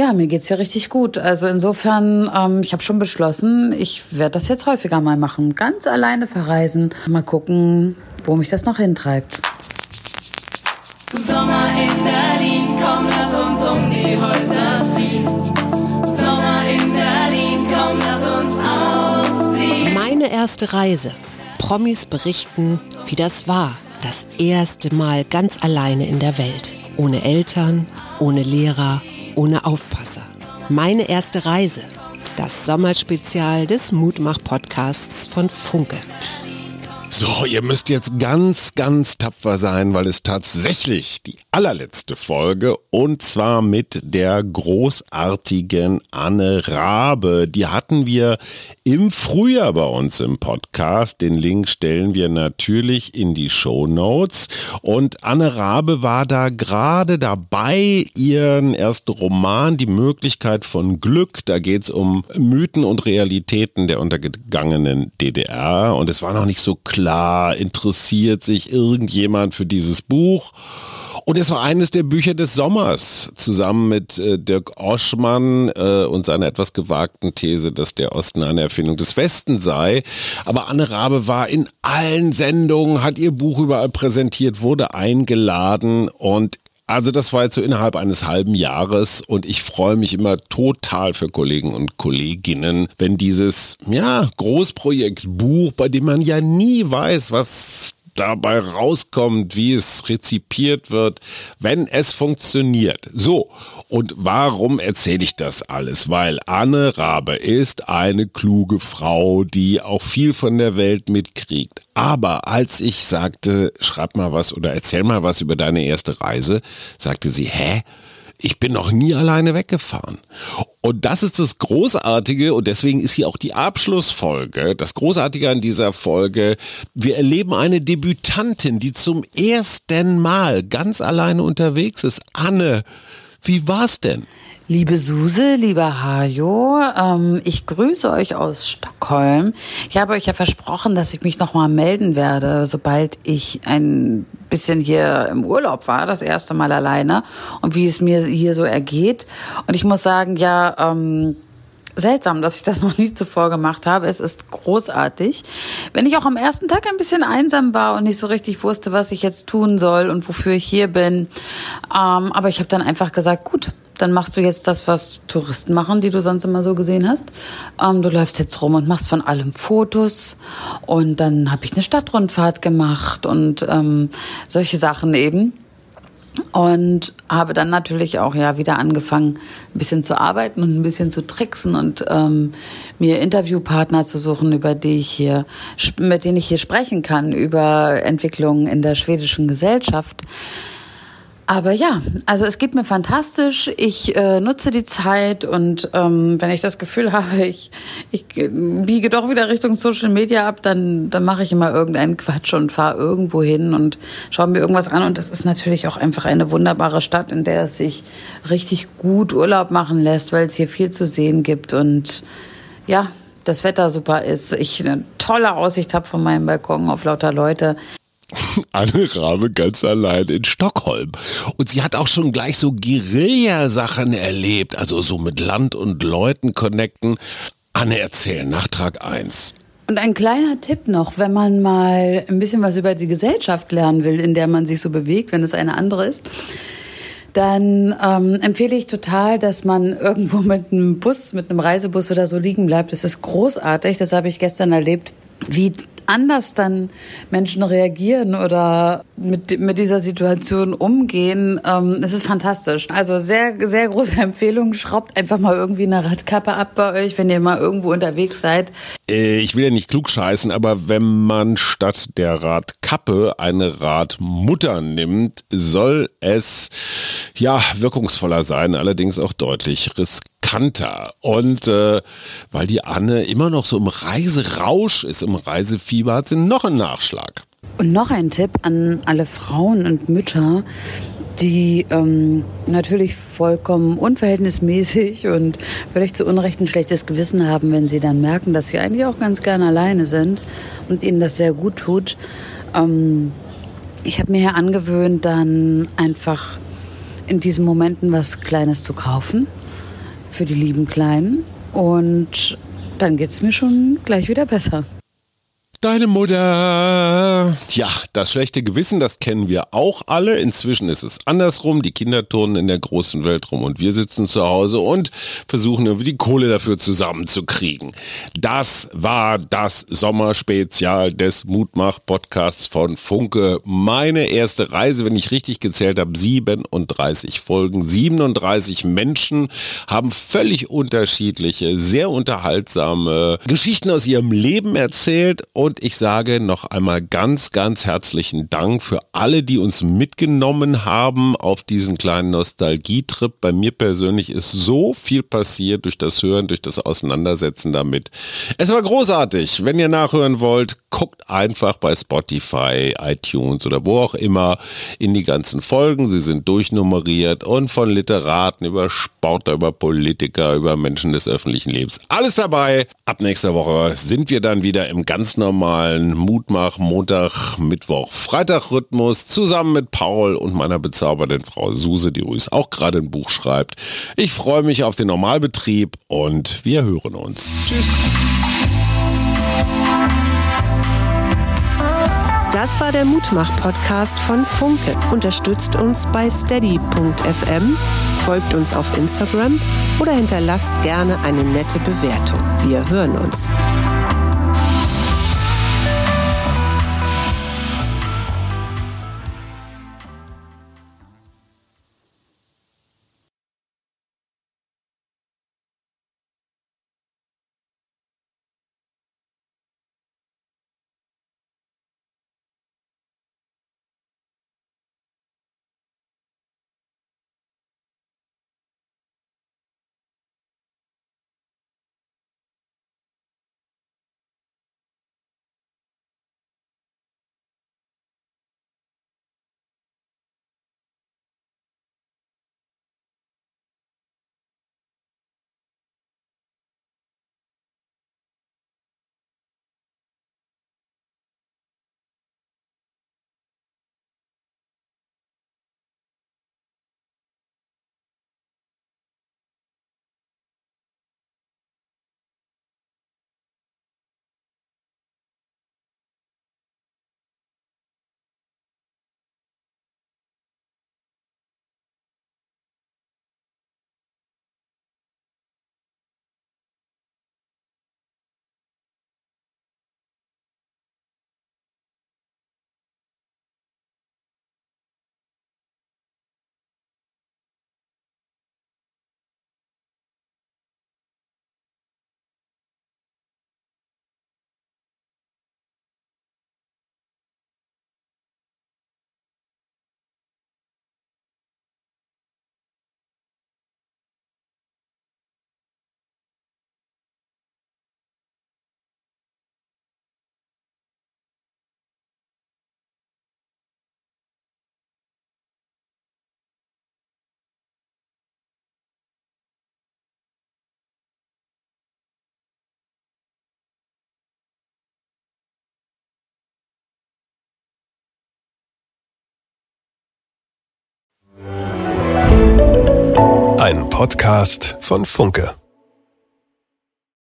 ja, mir geht's ja richtig gut. Also insofern, ähm, ich habe schon beschlossen, ich werde das jetzt häufiger mal machen. Ganz alleine verreisen. Mal gucken, wo mich das noch hintreibt. Sommer in Berlin, komm, lass uns um die Häuser ziehen. Sommer in Berlin, komm, lass uns ausziehen. Meine erste Reise. Promis berichten, wie das war. Das erste Mal ganz alleine in der Welt. Ohne Eltern, ohne Lehrer, ohne Aufpasser. Meine erste Reise. Das Sommerspezial des Mutmach-Podcasts von Funke. So, ihr müsst jetzt ganz, ganz tapfer sein, weil es tatsächlich die allerletzte Folge und zwar mit der großartigen Anne Rabe. Die hatten wir im Frühjahr bei uns im Podcast. Den Link stellen wir natürlich in die Show Notes. Und Anne Rabe war da gerade dabei, ihren ersten Roman, Die Möglichkeit von Glück. Da geht es um Mythen und Realitäten der untergegangenen DDR. Und es war noch nicht so klar, klar, interessiert sich irgendjemand für dieses Buch. Und es war eines der Bücher des Sommers, zusammen mit äh, Dirk Oschmann äh, und seiner etwas gewagten These, dass der Osten eine Erfindung des Westen sei. Aber Anne Rabe war in allen Sendungen, hat ihr Buch überall präsentiert, wurde eingeladen und also das war jetzt so innerhalb eines halben Jahres und ich freue mich immer total für Kollegen und Kolleginnen, wenn dieses ja, Großprojekt Buch, bei dem man ja nie weiß, was dabei rauskommt, wie es rezipiert wird, wenn es funktioniert. So, und warum erzähle ich das alles? Weil Anne Rabe ist eine kluge Frau, die auch viel von der Welt mitkriegt. Aber als ich sagte, schreib mal was oder erzähl mal was über deine erste Reise, sagte sie, hä? Ich bin noch nie alleine weggefahren. Und das ist das Großartige und deswegen ist hier auch die Abschlussfolge. Das Großartige an dieser Folge, wir erleben eine Debütantin, die zum ersten Mal ganz alleine unterwegs ist. Anne, wie war's denn? Liebe Suse, lieber Hajo, ähm, ich grüße euch aus Stockholm. Ich habe euch ja versprochen, dass ich mich nochmal melden werde, sobald ich ein bisschen hier im Urlaub war, das erste Mal alleine und wie es mir hier so ergeht. Und ich muss sagen, ja, ähm, seltsam, dass ich das noch nie zuvor gemacht habe. Es ist großartig. Wenn ich auch am ersten Tag ein bisschen einsam war und nicht so richtig wusste, was ich jetzt tun soll und wofür ich hier bin. Ähm, aber ich habe dann einfach gesagt, gut, dann machst du jetzt das, was Touristen machen, die du sonst immer so gesehen hast. Ähm, du läufst jetzt rum und machst von allem Fotos. Und dann habe ich eine Stadtrundfahrt gemacht und ähm, solche Sachen eben. Und habe dann natürlich auch ja wieder angefangen, ein bisschen zu arbeiten und ein bisschen zu tricksen und ähm, mir Interviewpartner zu suchen, über die ich hier, mit denen ich hier sprechen kann über Entwicklungen in der schwedischen Gesellschaft. Aber ja, also es geht mir fantastisch. Ich äh, nutze die Zeit und ähm, wenn ich das Gefühl habe, ich, ich biege doch wieder Richtung Social Media ab, dann, dann mache ich immer irgendeinen Quatsch und fahre irgendwo hin und schaue mir irgendwas an. Und das ist natürlich auch einfach eine wunderbare Stadt, in der es sich richtig gut Urlaub machen lässt, weil es hier viel zu sehen gibt und ja, das Wetter super ist, ich eine tolle Aussicht habe von meinem Balkon auf lauter Leute. Anne Rabe ganz allein in Stockholm. Und sie hat auch schon gleich so Guerilla-Sachen erlebt, also so mit Land und Leuten connecten. Anne erzählen, Nachtrag 1. Und ein kleiner Tipp noch, wenn man mal ein bisschen was über die Gesellschaft lernen will, in der man sich so bewegt, wenn es eine andere ist, dann ähm, empfehle ich total, dass man irgendwo mit einem Bus, mit einem Reisebus oder so liegen bleibt. Das ist großartig. Das habe ich gestern erlebt, wie anders dann Menschen reagieren oder mit, mit dieser Situation umgehen, ähm, es ist fantastisch. Also sehr, sehr große Empfehlung. Schraubt einfach mal irgendwie eine Radkappe ab bei euch, wenn ihr mal irgendwo unterwegs seid. Äh, ich will ja nicht klug scheißen, aber wenn man statt der Radkappe eine Radmutter nimmt, soll es ja wirkungsvoller sein, allerdings auch deutlich riskanter. Und äh, weil die Anne immer noch so im Reiserausch ist, im Reisefieber, hat sie noch einen Nachschlag. Und noch ein Tipp an alle Frauen und Mütter, die ähm, natürlich vollkommen unverhältnismäßig und völlig zu Unrecht ein schlechtes Gewissen haben, wenn sie dann merken, dass sie eigentlich auch ganz gerne alleine sind und ihnen das sehr gut tut. Ähm, ich habe mir ja angewöhnt, dann einfach in diesen Momenten was Kleines zu kaufen. Für die lieben Kleinen und dann geht's mir schon gleich wieder besser. Deine Mutter. Tja, das schlechte Gewissen, das kennen wir auch alle. Inzwischen ist es andersrum. Die Kinder turnen in der großen Welt rum und wir sitzen zu Hause und versuchen irgendwie die Kohle dafür zusammenzukriegen. Das war das Sommerspezial des Mutmach-Podcasts von Funke. Meine erste Reise, wenn ich richtig gezählt habe, 37 Folgen. 37 Menschen haben völlig unterschiedliche, sehr unterhaltsame Geschichten aus ihrem Leben erzählt und und ich sage noch einmal ganz, ganz herzlichen Dank für alle, die uns mitgenommen haben auf diesen kleinen Nostalgietrip. Bei mir persönlich ist so viel passiert durch das Hören, durch das Auseinandersetzen damit. Es war großartig. Wenn ihr nachhören wollt, guckt einfach bei Spotify, iTunes oder wo auch immer in die ganzen Folgen. Sie sind durchnummeriert und von Literaten über Sportler, über Politiker, über Menschen des öffentlichen Lebens. Alles dabei. Ab nächster Woche sind wir dann wieder im ganz normalen normalen Mutmach Montag, Mittwoch, Freitag Rhythmus zusammen mit Paul und meiner bezaubernden Frau Suse, die übrigens auch gerade ein Buch schreibt. Ich freue mich auf den Normalbetrieb und wir hören uns. Tschüss. Das war der Mutmach-Podcast von Funke. Unterstützt uns bei steady.fm, folgt uns auf Instagram oder hinterlasst gerne eine nette Bewertung. Wir hören uns. Podcast von Funke.